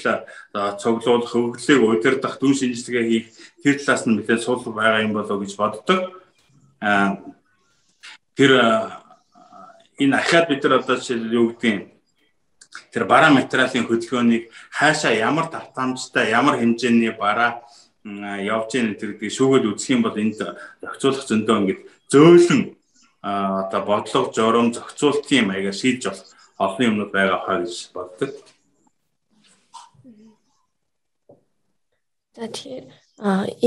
цуглуулах, өвдлийг удирдах, дүн шинжилгээ хийх тэр талаас нь нэлээд сул байгаа юм болоо гэж боддог. Аа тэр энэ ахаад бид нар одоо жишээл юу гэдгийг тэр бараа материалын хөдөлгөөнийг хаашаа ямар давтамжтай ямар хэмжээний бараа явж ийн гэдэг шүүгээд үзэх юм бол энд зохицуулах зөндөө ингээд зөөлөн одоо бодлого журам зохицуултын маягаар шийдэж болох олон юмнууд байгаа хаа гэж боддог. За тэгэхээр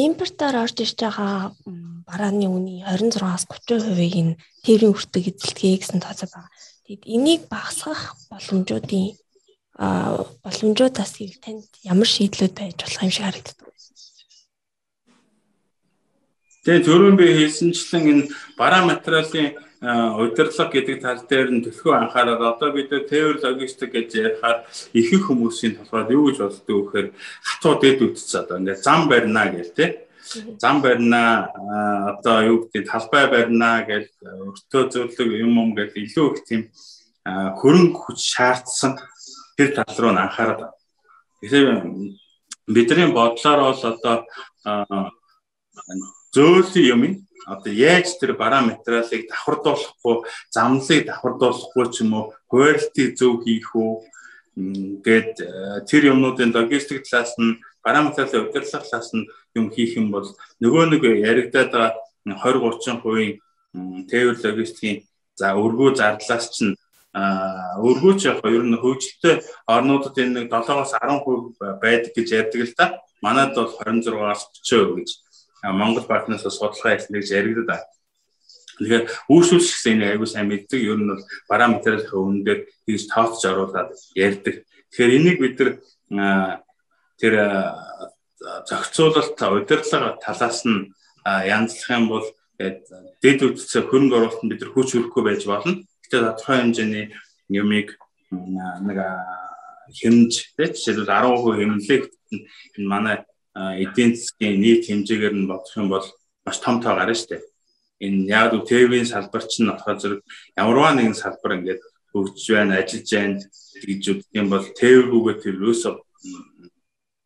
импортоор орж ирж байгаа барааны үнийн 26-аас 30%-ийг нь тээврийн хүртэг эзэлтгээ гэсэн тооцоо байна. Тэгэд энийг багасгах боломжуудын боломжуудаас ил танд ямар шийдлүүд байж болох юм шиг харагддаг. Тэгээ түрүүн би хэлсэнчлэн энэ бараа материалын удирдлага гэдэг тал дээр нь төлхөө анхаарал одоо бид тээвэр логистик гэж ярихаар ихэнх хүмүүсийн толгойд юу гэж боддог вэ гэхээр хатуу дэд үтц одоо ингээд зам барина гэл тээ зам барина одоо юу гэдэг талбай барина гэж өртөө зөвлөг юм юм гэж илүү их тийм хөрөнгө хүч шаардсан тэр тал руу анхаарал. Тэгэхээр бидний бодлоор бол одоо зөөлөн юм одоо яаж тэр бараа материалыг давхардуулахгүй замлыг давхардуулахгүй ч юм уу хуваарлтыг зөв хийх үү гээд тэр юмнуудын логистик талаас нь бараа материалын удирдлага талаас нь юм хийх юм бол нөгөө нэг яригадаад байгаа 20 30% тээвэр логистикийн за өргөө зардлаас чинь өргөөч яг ер нь хөгжилтэй орнуудад энэ нэг 7-оос 10% байдаг гэж ярьдаг л та. Манайд бол 26-аас 30% гэж Монгол банкнаас судалгаа хийсэн гэж яригддаг. Тэгэхээр үүсвэлч гэсэн энэ аягүй сайн мэддэг. Ер нь бол бараа материалын өмнө дээр хийж тооцож оруулаад ярьдаг. Тэгэхээр энийг бид нар тэр зохицуулалт удирдлага талаас нь янзлах юм бол дэд үтцээ хөрөнгө оруулалтанд бид нар хүч хөрөхгүй байж болно. Гэтэ тодорхой хэмжээний юмыг нэг хэмж жишээлбэл 10% хэмнэлэг энэ манай эдийн засгийн нийт хэмжээгээр нь бодох юм бол маш том тоо гарна шүү дээ. Энэ яг л ТV-ийн салбар чинь болохоор зэрэг ямарваа нэгэн салбар ингээд хөгжиж байна, ажиллаж байна гэж үздэг юм бол ТV-гүйгээ тэр ерөөсөө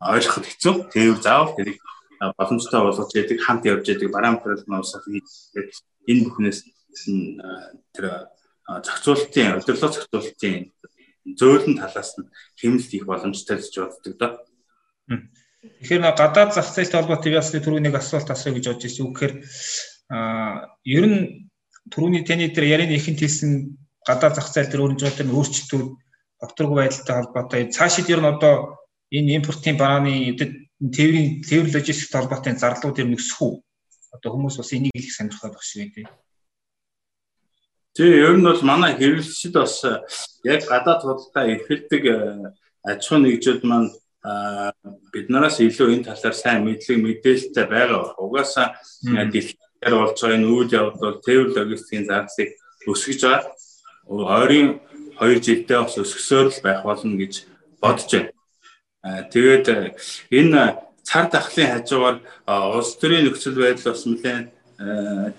ойлгоход хэцүү. ТV заавал тэрийг боломжтой болгож яадаг хамт явж яадаг параметрыг нь усах хийгээд энэ бүхнээс тэр зохицуулалтын удирдлага зохицуулалтын зөөлөн талаас нь хэмнэлт их боломжтой гэж боддог доо. Тэгэхээр гадаад зах зээлтэй холбоотой ясны түрүүний нэг асуулт асууя гэж бодож байсан. Үгээр а ер нь түрүүний таны дээр ярианы ихэнд хэлсэн гадаад зах зээл дээр өрнжүүд нь өөрчлөлтүүд докторгүй байдалтай холбоотой цаашид ер нь одоо энэ импортын барааны тээврийн тээвэр логистик холбоотой зарлууд ер нь өсөх үү? Одоо хүмүүс бас энийг их сонирхоод байх шиг байдаг. Тэгээ ер нь бол манай хэрэглэгчид бас яг гадаад худалдаа эрхэлдэг аж ахуй нэгжүүд маань биднээс илүү энэ талаар сайн мэдлэг мэдээлэлтэй байгаа. Угаасаа дэлхийд болж байгаа энэ үйл явдал тээвэр логистикийн зарцыг өсгөж байгаа. Ойрын 2 жилдээ бас өсгсөөр л байх болно гэж бодож байна. Тэгээд энэ цар тахлын хажуугаар улс төрийн нөхцөл байдал бас нэлээд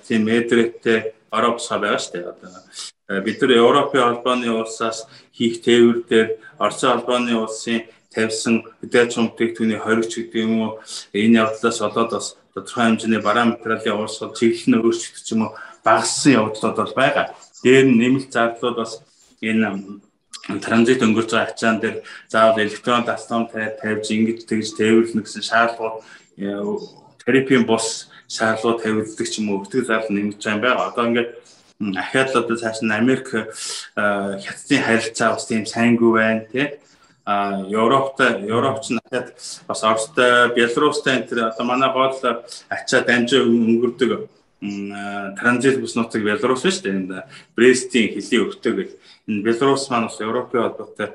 тийм мэдрэгтэй ороо босгоо байгаа шүү дээ. Одоо бид нар Европын холбооны улсаас хийх тээвэр дээр Орсын холбооны улсын тавьсан хөдөөж бүтээгдэхүүний хоригч гэдэг юм уу энэ явдлаас болоод бас тодорхой хэмжээний параметрын уурсгал чиглэл нь өөрчлөгдөж юм уу багассан явдлууд бол байгаа. Дээр нь нэмэлт зардлууд бас энэ транзит өнгөрч байгаа ачаан дээр заавал электрон дастам тавьж ингэж тэгж тээвэрлэнэ гэсэн шаардлагууд терапийн бус шаардлагууд тавигддаг ч юм уу өтгөл зардал нэмж байгаа. Одоо ингээд ахаад л одоо цааш нь Америк хятадын харилцаа бас тийм сайнгүй байна тий а Европт Европч надад бас Оростой, Белорустай энэ төр одоо манай гол ачаа дамжаа өнгөрдөг транзит бус нутаг Белорус шүү дээ. Энэ Брестийн хөлийн өвтөг гэл энэ Белорус маань бас Европын холбоотой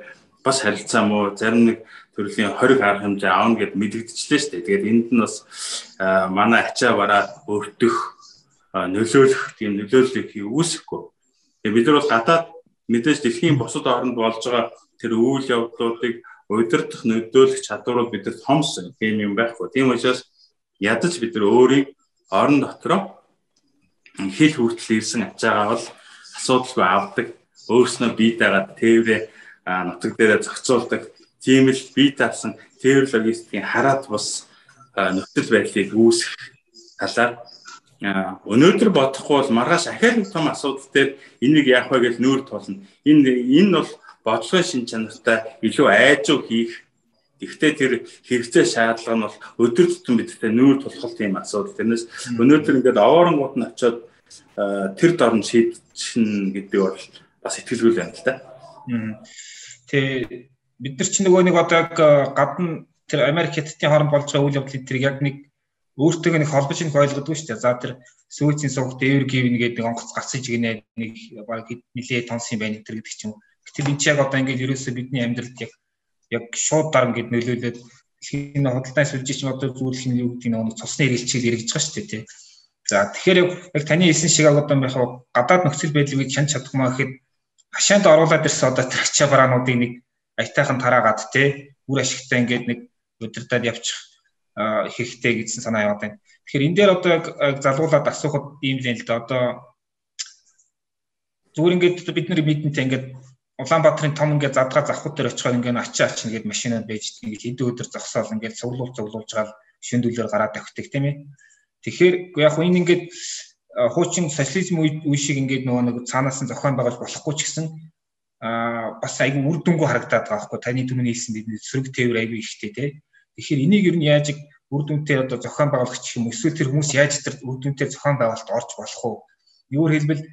бас харилцаа муу зарим нэг төрлийн 20 арга хэмжээ аавна гэд мэдэгдчихлээ шүү дээ. Тэгээд энд нь бас манай ачаа бараа өртөх нөлөөлөх тийм нөлөөллийг үүсэхгүй. Тэгээд бид нар бол гадаад мэдээж дэлхийн бусад орнд болж байгаа тэр үйл явдлуудыг удирдах нөлөөлөх чадварууд бидэнд хомс тийм юм байхгүй. Тийм учраас ядаж бид нар өөрийг орон дотроо хил хүртэл ирсэн ачаагаа бол асуудалгүй авдаг. Өөрснөө бие дагаад тээврээ нутаг дээрээ зохицуулдаг. Тийм л бие даасан тээвэр логистикийн хараад бас нөхцөл байдлыг үүсгэх талаар өнөөдөр бодохгүй бол маргааш ахиад том асуудал дээр энийг яах вэ гэж нүүр тулна. Энэ энэ бол бодлогын шин чанартай илүү айжуу хийх Гэхдээ тэр хэрэгцээ шаардлага нь бол өдөр тутам бидтэй нүүр тулхал тийм асуудал. Тэрнээс өнөөдөр ингээд овооронгууд нь очиод тэр дорн шийдчихнэ гэдэг бол бас ихтгэлгүй байна л да. Тэ бид нар ч нөгөө нэг одоо яг гадна тэр Америк хятадын хооронд болж байгаа үйл явдлыг тэр яг нэг өөртөө нэг холбож нэг ойлгодгүй шүү дээ. За тэр сүүцийн сувгт эвэр гівн гэдэг онгоц гацж гинэ нэг баг нилээ тонс юм байна гэдэг ч юм уу Гэтэл энэ ч яг одоо ингээд ерөөсөө бидний амьдралд яг яг шууд дараа ингээд нөлөөлөд дэлхийн худалдааны сүлжээч одоо зүйлх нь юу гэдэг нь цусны эргэлчээр эргэж байгаа шүү дээ тий. За тэгэхээр яг таны хэлсэн шиг одоо яг гадаад нөхцөл байдлыг хянч чадахмаа гэхэд хашаанд оруулаад ирсэн одоо тэр ачаа бараануудыг нэг аятайхан тараагаад тий үр ашигтай ингээд нэг удирдаад явчих хэрэгтэй гэсэн санаа яваад байна. Тэгэхээр энэ дээр одоо яг залгуулад асуухад ийм л юм л да одоо зүгээр ингээд бид нар мэдэнтэй ингээд Улаанбаатарын том ингээд задгаа завхад дээр очихоор ингээд ачаа ачна гэдэг машинаа байж ингээд хэдэн өдөр зогсоол ингээд цуглуул цуглуулж гал шөндөлөөр гараад тавьдаг тийм ээ. Тэгэхээр яг энэ ингээд хуучин социализм үе шиг ингээд нөгөө нэг цаанаас нь зохион байгуулж болохгүй ч гэсэн а бас айгүй үр дүнгүй харагдаад байгаа хгүй таны түрүүний хэлсэн бидний сөрөг тээвэр айгүй ихтэй тий. Тэгэхээр энийг ер нь яаж үр дүнтэй одоо зохион байгуулагч юм эсвэл тэр хүмүүс яаж тэр үр дүнтэй зохион байгуулалт орж болох вэ? Юу хэлбэл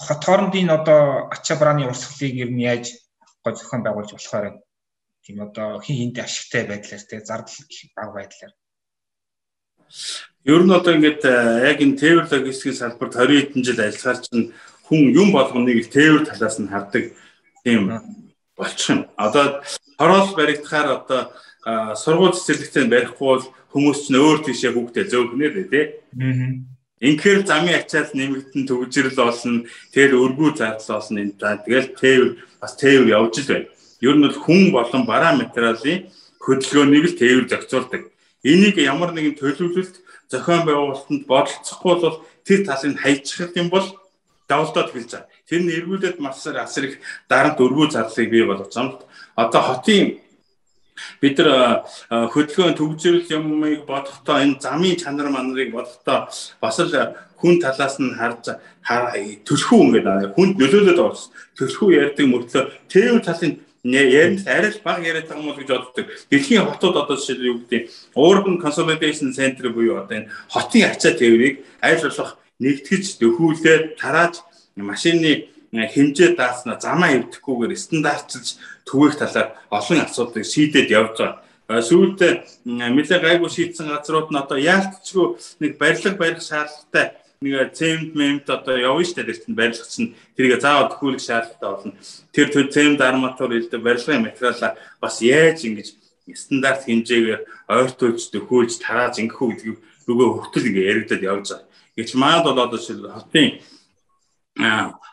хот хоорондын одоо ачаа барааны урсгалыг ер нь яаж гой зохион байгуулж болохоор юм. Тийм одоо хин хинтэй ашигтай байдлаар те зардал бага байдлаар. Ер нь одоо ингээд э, яг энэ тээвэр логистикийн салбарт 20 хэдэн жил ажиллахаар чинь хүн юм болгоныг тээвэр талаас нь хардаг тийм болчих юм. Одоо хороол баригдахаар одоо сургууль цэцэрлэгтээ барихгүй бол хүмүүс ч нөөр тийшээ хүүхдээ зөөгнөө дээ тий. Аа Инхээр замын ачаал нэмэгдэн төгжрэл болно. Тэр өргүү зардал болно. Энэ тэгэл тээвэр бас тээвэр явж л байна. Ер нь бол хүн болон бараа материалын хөдөлгөөнийг л тээвэр зохицуулдаг. Энийг ямар нэгэн төлөвлөлт зохион байгуулалтанд бодолцохгүй бол тэр талыг хайчих юм бол давалдаад хэлж байгаа. Тэр нь эргүүлээд масар асар их дарамт өргөө зарлыг бий болгож байгаа юм. Одоо хотын бид нар хөдөлгөөн төгжрөл юмыг бодохдоо энэ замын чанар манарыг бодохдоо бас л хүн талаас нь харж төлхөө ингээд хүнд нөлөөлөд байгаа. Төлхөө ярьдаг мөртлөө тээвэр талын яриад арай л бага яриад байгаа юм бол гэж боддог. Дэлхийн хотууд одоо жишээ юу гэдэг Urban Consolidation Center буюу одоо энэ хотын ачаа тээврийг аль болох нэгтгэж дөхүүлээд тарааж машины хэмжээ даасна замаа эвдэхгүйгээр стандартчилж түгээх талаар олон асуудлыг шийдээд явж байгаа. Сүүлд нэлээ гайгүй шийдсэн газрууд нь одоо яалтчгүй нэг барилга барих шаардлагатай нэг цемент мемт одоо явна штэ тэр чинь барилгач нь тэрийг заавал төхүүлэх шаардлагатай болно. Тэр төр цемент арматур хэлдэг барилгын материалаа бас яаж ингэж стандарт хэмжээгээр ойртуулж төхөөлж тарааж ингэх үү гэдгийг нөгөө хөвтөл ингэ яригдаад явж байгаа. Гэвч маад бол одоо хотын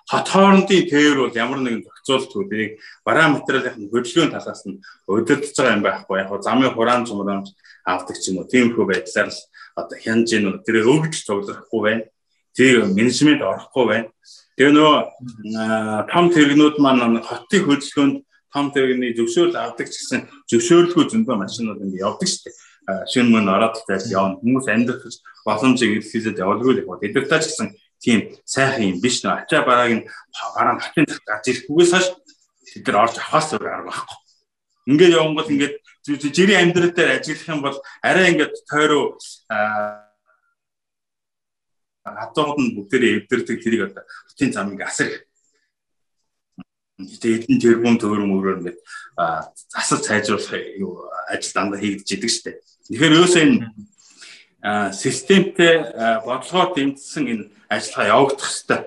хот хоорондын тээвэр бол ямар нэгэн зохицуултгүй тэрийг бараа материалын хөдөлгөөний талаас нь удирдах байгаа юм байхгүй. Яг замын хураан зумраан авдаг ч юм уу. Тиймэрхүү байдлаар л одоо хянж гин тэр өвгдөл цуглахгүй байна тэр менежмент орохгүй байна. Тэгээ нөгөө том тэрэгнүүд маань хотын хөдөлгөөнд том тэрэгний зөвшөөрөл авдаг ч гэсэн зөвшөөрлгүй зөндөө машинууд ингэ явдаг шүү дээ. Шинэ мөн ороод тайлж явна. Хүмүүс амьдрах боломжийг илэрхийлээд явуулгүй л яг. Эдгэртаа ч гэсэн тийм сайхан юм биш нөө. Ачаа барааг нь бараа хотын гарч ирэхгүйгээс хойш тэд нар орж авахаас өөр арга байхгүй. Ингээд явангууд ингээд жирийн амьдрал дээр ажиллах юм бол арай ингээд тойроо хатууд нь бүгдээрээ эвдэрдэг тэрийг одоо хотын замыг асар тэгээд эдэн тэрбум төгрөм өрөөр ингээд засал сайжруулах ажил дандаа хийгдэж идэг штеп. Тэгэхээр ерөөсөө энэ системтэй бодлогоор дэмжсэн энэ ажиллагаа явагдах хэвээр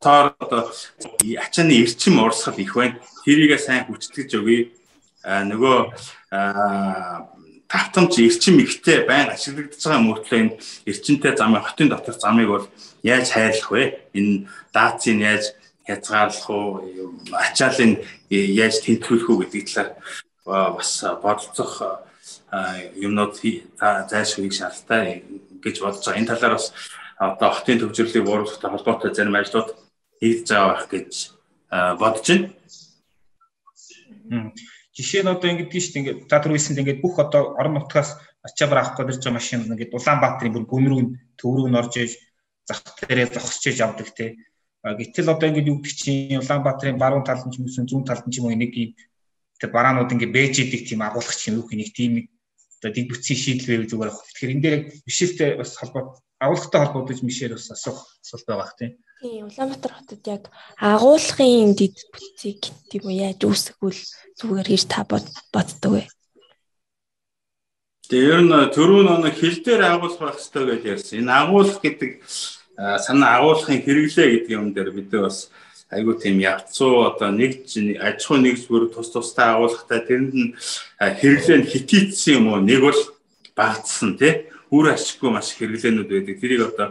таар ачааны эрчим урсгал их байна. Тэрийгээ сайн хүчтгэж өгье. Нөгөө тавтамж эрчим ихтэй байн ашиглагдаж байгаа мөртлөө энэ эрчимтэй замын хотын дотор замыг бол яаж хайрлах вэ? Энэ даацыг яаж хязгаарлах уу? Ачаалын яаж тэнцвүүлэх үү гэдэг талаар бас бодолцох юмнууд зайлшгүй шаардлагатай гэж бодож байгаа. Энэ талаар бас одоо хотын төвчрлийг бууруулахтай холбоотой зарим ажлууд хийгдэж байгаа байх гэж бодож байна. Жишээ нь одоо ингэдэг шүү дээ. Ингээд та түр хэлсэнд ингээд бүх одоо орон нутгаас ачаабар авах гэж байгаа машин ингээд Улаанбаатарын бүр гүмрүү төв рүү норж иж зах дээрээ зогсож иж авдаг те. Гэтэл одоо ингээд юу гэдэг чинь Улаанбаатарын баруун талд нь ч юм уу зүүн талд нь ч юм уу нэг юм тэр бараанууд ингээд бэж идэг тийм агуулгач юм юу нэг тийм нэг одоо дэг бүтцийн шийдэл байв зүгээр авах. Тэгэхээр энэ дээр бишэлтэй бас холбоо агуулгатай холбоотой мишээр бас асуух асуулт байгаа х тийм. Тийм Улаанбаатар хотод яг агуулгын дэд бүтцийг тийм үү яаж үүсгвэл зүгээр гэж та боддог вэ? Тэгээ ер нь төрөө нэг хил дээр агуулах байх хэрэгтэй гэж ярьсан. Энэ агуулах гэдэг санаа агуулгын хэрэглээ гэдэг юм дээр бид бас айгуу тийм явцуу одоо нэг аж ахуй нэгж бүр тус тустай агуулгатай тэрэнд нь хэрэглээ нь хитийдсэн юм уу нэг бол багтсан тий үр ашиггүй маш хэрэглээнүүд байдаг. Тэрийг одоо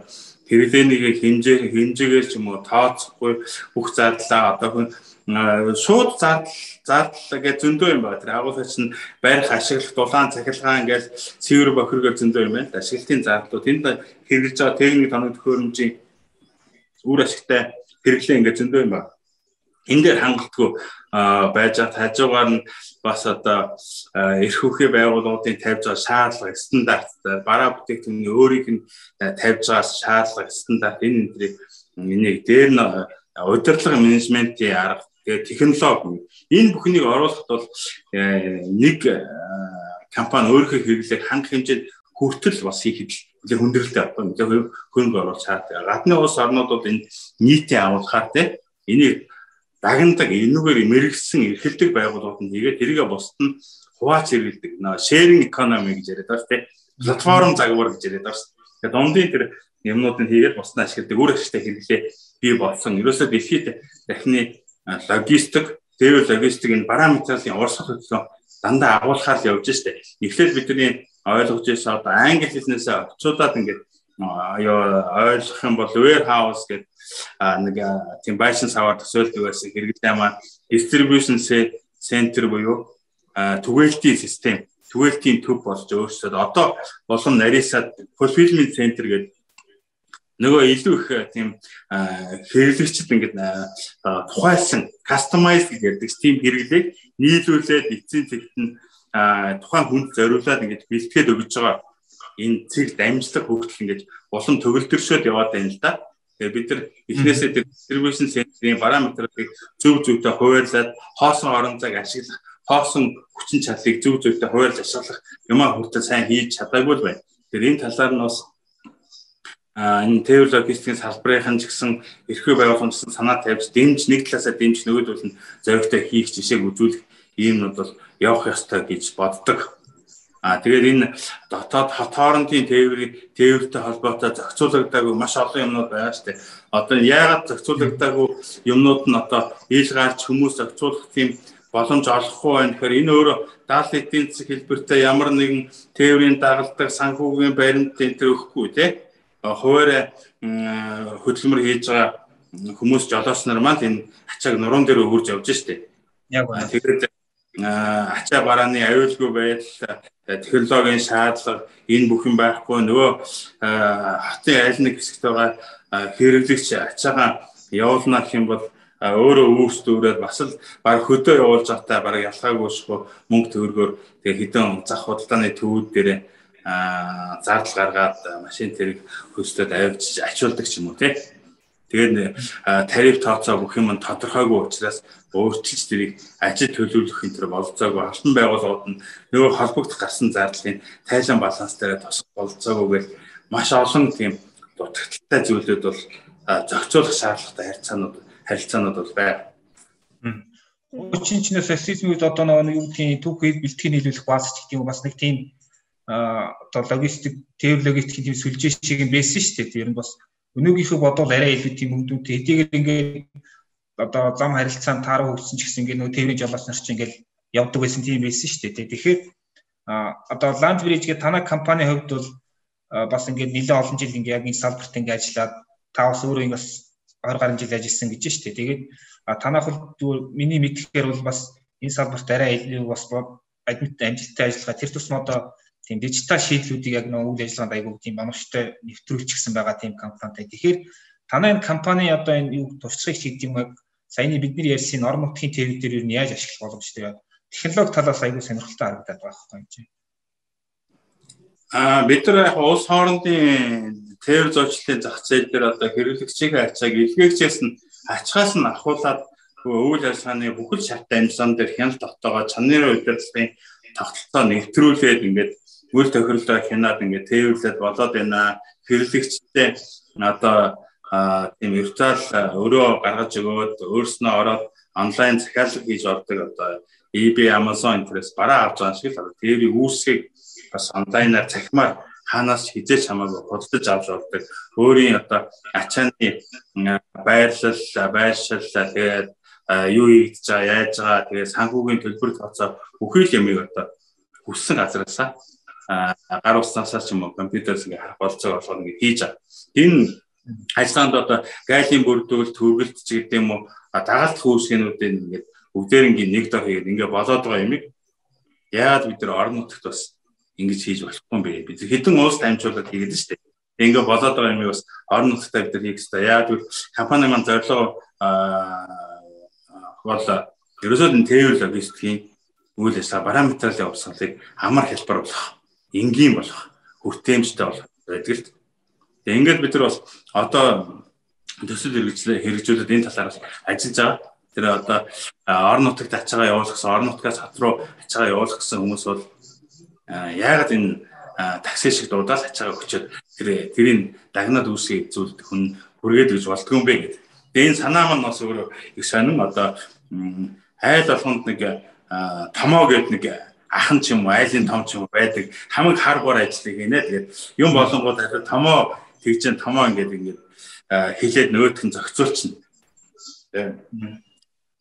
хэрэглээнийг хэмжээ хэмжээгээр ч юм уу тооцохгүй бүх зардлаа одоо хүн шууд зардал зардал гэж зөндөө юм байна. Тэр агуулгач нь барих ашиглах дулаан цахилгаан ингээл цэвэр бохиргоор зөндөө юм байна. Ашиглалтын зардлууд энд хэрэгжилж байгаа техник тоног төхөөрөмжийн үр ашигтай хэрэглээ ингээд зөндөө юм байна. Энэ дээр хангалтгүй байж байгаа хажуугаар нь бас одоо эрх үхий байгууллагуудын тавьж байгаа шаардлага стандарттай бараа бүтээгдэхүүний өөрийг нь тавьж байгаа шаардлага стандарт. Энэ энтрийг энийг дээр нь удирдлага менежментийн арга тэгээ технологи. Энэ бүхнийг оруулахад бол нэг компани өөрийнхөө хэрэглээг хангах хэмжээнд хүртэл бас хийхэд л хүндрэлтэй одоо нэг хөрөнгө оруулах шаардлагатай. Гадны улс орнуудад энэ нийтийн авалгаар те энийг дагнадаг энүүгээр мэрэгсэн эрхэлдэг байгууллагууд нэгээ тэргээ бусд нь хувааж хэрэглэдэг. Наа sharing economy гэж яриад байгаа тийм платформ загвар гэж яриад байгаа шүү. Тэгээ дундын тэр юмнууд нь хийгээд бусдаа ашигладаг үр ашигтай хэрэглээ бий болсон. Ерөөсөө дэлхийд дахны логистик, тэвэр логистик энэ бараа материалын урсгал хөдөлгөөн дандаа агуулхаар л явж штэ. Эхлээд бидний ойлгож байсан одоо англи хэлнээсээ очиулаад ингээд ойлгох юм бол warehouse гэдэг нэг тийм байшин саваар төсөөлдөг байсан хэрэглээ маань distribution center буюу түгээлтийн систем түгээлтийн төв болж өөрчлөөд одоо болон нарийсаад fulfillment center гэдэг нөгөө илүү их тийм хэрэглэгчд ингээд тухайлсан customize гэдэг тийм хэрэглээг нийлүүлээд эцсийн цэгт нь тухайн хүнд зориулаад ингээд бэлтгээд өгж байгаа энэ цэг дамжлаг хөгжил ингээд улам төгөлдршөөд яваад байна л да. Тэгээ бид нар эхнээсээ distribution center-ийн параметрыг зөв зөвтэй хуваарлаад хоосон орон зайг ашиглах, хоосон хүчин чадлыг зөв зөвтэй хуваарлаж ашиглах юмаа хүртэл сайн хийж чадаагүй л байна. Тэгэхээр энэ талаар нь бас энэ тээвэр логистикийн салбарын ч гэсэн эрхөө байгууллагын гэсэн санаа тавьж дэмж нэг талаасаа дэмж нөгөөдөл нь зоригтой хийх жишээг үзүүлэх ийм нь бол явах ёстой гэж боддог. А тэгээд энэ дотоод хот хоорондын тээврийн тээвэртэй холбоотой зохицуулагдаагүй маш олон юмнууд байгаа шүү дээ. Одоо яагаад зохицуулагдаагүй юмнууд нь одоо ил гарч хүмүүс зохицуулах тийм боломж олохгүй байна. Тэгэхээр энэ өөрөө даал эдийн засаг хэлбэртэй ямар нэгэн тээврийн дагалдаг санхүүгийн баримт энэ төр өгөхгүй тий. Хуваарь хөдөлмөр хийж байгаа хүмүүс жолооч нар маань энэ ачааг нуруунд дээр өгөрж явж штэ. Яг байна. Тэгээд ачаа барааны аюулгүй байдал технологийн шаардлага энэ бүхэн байхгүй. Нөгөө хотын аль нэг хэсэгт байгаа хэрэглэгч ачаагаа явуулна гэх юм бол өөрөө үүсдүүрээд бас л баг хөдөө явуулж байхдаа баг ялгаагүй шгүй мөнгө төгрөгөөр тэгээ хідэн зах худалдааны төвүүд дээр зардал гаргаад машин тэрэг хөслөд авчиж ачуулдаг ч юм уу тий Тэгээд тариф тооцоо бүх юм нь тодорхойгүй учраас өөрчилж тэрийг ажил төлөвлөх энэ төр болцоогүй алтан байгууллагууд нь нөгөө холбогдох гарсан зардлын тайлан баланс дээр тосох болцоогүйгээр маш олон тийм дутагдaltaй зүйлүүд бол зохицуулах шаардлагатай харилцаанууд харилцаанууд бол байна. Учинчнээс сексизмүүд одоо нөгөө юу гэдгийг түүхийг бэлтгэн нийлүүлэх бааз ч гэдэг юм бас нэг тийм одоо логистик тээвэр логистикийн тийм сүлжээ шиг юм байсан шүү дээ. Тэр нь бас өнөөгийнхөө бодвол арай илүү тийм өнгөдүүд хэдийгээр ингээд одоо зам харилцаанд тааруу хөгжсөн ч гэсэн ингээд нөгөө тээврийн жолооч нар чинь ингээд явдаг байсан тийм байсан шүү дээ. Тэгэхээр одоо Land Bridge гэх танай компани хувьд бол бас ингээд нэлээд олон жил ингээд яг энэ салбарт ингээд ажиллаад та бас өөрөө ингээд 20 гаруй жил ажилласан гэж шүү дээ. Тэгээд танах бол миний мэдхээр бол бас энэ салбарт арай илүү бас амжилттай ажиллагаа тэр тусмаа одоо тийм дижитал шийдлүүдийг яг нэг үйл ажиллагаанд айгүй тийм бамштай нэвтрүүлж гисэн байгаа тийм компанитай. Тэгэхээр танай энэ компани одоо энэ юу туршлагыг хийдэг юм яг саяны бидний ярьсан орон нутгийн тээвэр дээр юу яаж ашиглах боломжтой яг технологи талаас айгүй сонирхолтой харагдаад байгаа байхгүй юм чинь. Аа бид нар яг улс хоорондын тээвэр зочлолын зах зээл дээр одоо хэрэглэгчийн ачааг илгээгчээс нь ачаас нь ахуулаад үйл ажиллагааны бүхэл шат амжилтан дээр хяналт тогтоогоо чанарын удирдлагын тогтолцоо нэвтрүүлээд ингээд үйл тохиолдоо хянаад ингээд тээвэрлээд болоод байна. Хэрэглэгчтэй одоо тийм виртуал өрөө гаргаж өгөөд өөрснөө ороод онлайн захиалга хийж ордог одоо eBay, Amazon интерес бараа авч байгаа шиг л тээврийн үүсгийг бас онлайнаар цахимаар хаанаас хизээч хамаагүй худалдаж авч ордог. Өөрийн одоо ачааны байрлал, байршил тэгээд юу хийж байгаа, яаж байгаа, тэгээд санхүүгийн төлбөр тооцоо бүхий л юмыг одоо хүссэн газараасаа гар уснасаа ч юм уу компьютерс ингээ харах болцоо болгоно ингээ хийж байгаа. Энэ ажиллагаанд одоо гайлын бүрдүүлэлт хөргөлт ч гэдэг юм уу дагалт хөөсгөнүүдийн ингээ бүгдээрингийн нэг дор хийгээд ингээ болоод байгаа юм. Яагаад бид нар орон нутагт бас ингэж хийж болохгүй юм бэ? Бид хэдэн уус дамжуулаад хийгээд штэ. Ингээ болоод байгаа юм бас орон нутагтаа бид нар хийх хэрэгтэй. Яагаад гэвэл компани маань зорилго бол ерөөсөө тээвэр логистикийн үйл ажиллагаа параметрлын явуулсаныг амар хэлбэр болох энгийн болох, хүртээмжтэй болох байдаг л. Тэгээ ингээд бид нар бас одоо төсөл хэрэгжлээ хэрэгжүүлээд энэ талаар бас ажиллаж байгаа. Тэр одоо орон нутагт ачаагаа явуулах гэсэн, орон нутгаас хат руу ачаагаа явуулах гэсэн хүмүүс бол яагаад энэ такси шиг дуудаал ачаагаа өчөөд тэр тэрийн дагнаад үүсгий зүйлд хүн хүргээд гэж болдгоо юм бэ гэдэг. Тэгээ энэ санаа маань бас өөрөө их сонин одоо айл болгонд нэг томоо гэдэг нэг ахан ч юм уу айлын том ч юм уу байдаг хамаг хар бор ажлыг хийнэ тэгээд юм болонгууд дахиад томоо тэгжэн томоо ингээд ингээд хилээд нь зохицуулчихна.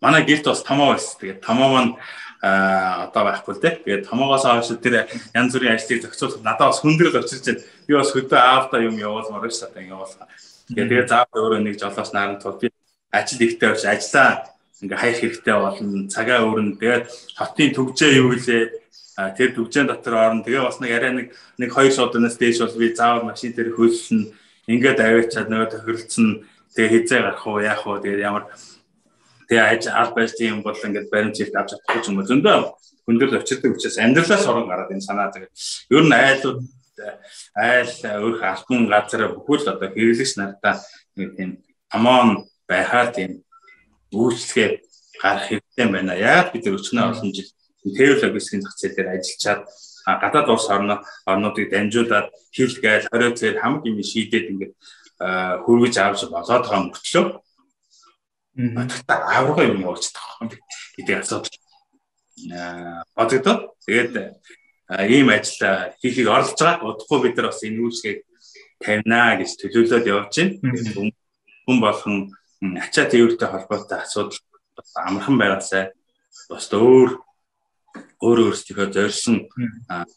Манай гэрт бас томоо байсан. Тэгээд томоо маань одоо байхгүй л дээ. Тэгээд томоогоос хойш тэр янз бүрийн ажлыг зохицуулах надад бас хүндрэл очирч байна. Би бас хөдөө аавда юм явуулмаар шүү дээ. Явуулах. Тэгээд тэгээд заав өөрөө нэг жолоос наран тул би ажил ихтэй болж ажиллаа ингээ хаях хэрэгтэй болно. Цагаа өөрн тэгээд хотын төгжээ юу гэлээ тэр дүгжэн дотор орно. Тэгээ бас нэг арай нэг нэг хоёр шууданаас дээш бол би заавал машин дээр хөлсөн ингээд аваачаад нөгөө тохиролцсон. Тэгээ хизээ гарах уу яах уу тэгээ ямар тэгээ аж аль байж тийм бол ингээд баримтчилт авч чадахгүй юм уу? Зөндөө хүндэл очирдаг учраас амьдралаас орон гараад энэ санаа тэгээ ер нь айлууд айл өөрх алтан газар бүхэл одоо хэрэглэгч нартаа тийм амон байхаар тийм үйлчлэгээ гарах хэрэгтэй байна. Яг бид өчнөө олон жил тээвэр логистикийн зах зээл дээр ажиллачаад гадаад улс орнуудыг дамжуулаад хил гайл хорио зээл хамаг юм шийдээд ингээд хөргөж авч болоод байгаа мөртлөө та аврага юм байгаа юм гэдэг асуудал бодогдоо. Тэгээд ийм ажил хийхийг оролж байгаа. Удахгүй бид нар бас энэ үйлчлэгийг тавина гэж төлөвлөд явж байна. Хүн болгон ачаа тээвэртэй холбоотой асуудал амархан байгаасай. Бас өөр өөр өөрсдийнхөө зорьсон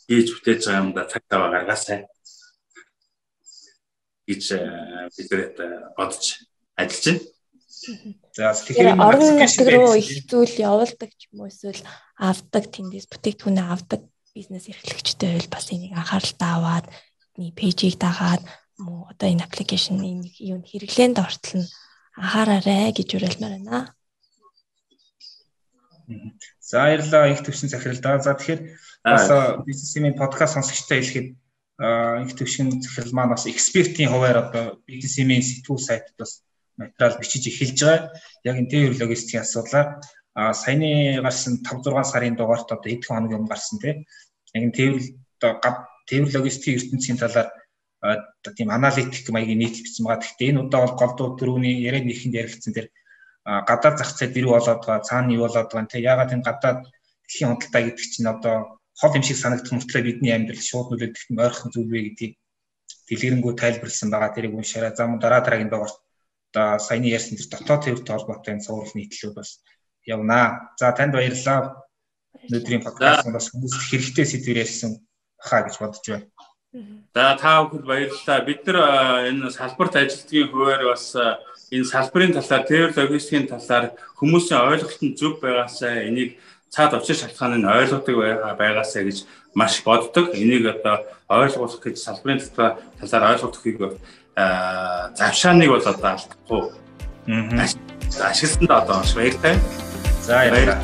хийж бүтээж байгаа юм да цаг таваа гаргаасай гэж бид нэр бодож ажиллаж байна. За тэгэхээр орон нутг руу их зүйл явуулдаг ч юм уу эсвэл авдаг тэндээс бүтээгдэхүүнээ авдаг бизнес эрхлэгчтэй байл бас энийг анхааралтай аваад нэг пэйжийг дагаад муу одоо энэ аппликейшн энэ юунд хэрэглээнд ортол нь анхаараарэ гэж уриалмаар байна. За баярлалаа их төвшин захирал да. За тэгэхээр бас бизнесийн подкаст сонсогчтой хэлэхэд их төвшин захирал маань бас экспертийн хуваар одоо бизнесийн сэтгүүл сайтад бас материал бичиж эхэлж байгаа. Яг энэ тээвэр логистикийн асуудлаар а саяны гарсан 5 6 сарын дугаарт одоо хэд хоног юм гарсан тийм яг энэ тээвэр одоо тээвэр логистикийн ертөнцийн талаар одоо тийм аналитик маягийн нийтлэгдсэн байгаа. Гэхдээ энэ удаа бол голдуу төрөүний яриад нэхэнд яригдсан тэр гадаад зах зээл дэрүү болоод байгаа, цаана юу болоод байгаа. Тэ ягаад энэ гадаад дэлхийн худалдаа гэдэг чинь одоо хол юм шиг санагдах мөртлөө бидний амьдрал шууд нөлөөлөх нь ойрхон зүйл вэ гэдгийг дэлгэрэнгүй тайлбарлсан байгаа. Тэрийг уншаарай. За мөн дараа дараагийн дугаарт одоо саяны ярьсан тэр дотоод төвөртэй холбоотой энэ сургал нийтлүүд бас явнаа. За танд баярлалаа. Өнөөдрийн подкаст бас хүмүүст хэрэгтэй сэдвээр ярьсан хаа гэж бодож байна. За та бүхэнд баярлалаа. Бид нар энэ салбарт ажилтгийн хуваар бас энэ салбарын талаар, тээвэр логистикийн талаар хүмүүсийн ойлголт нь зөв байгаасаа энийг цаад очир шалтгааныг ойлгодог байгаасаа гэж маш боддог. Энийг одоо ойлгох гэж салбарын талаар ойлгохыг завшааныг бол одоо алдахгүй. Аа. Ашигласан да одоо маш баяртай. За баярлалаа.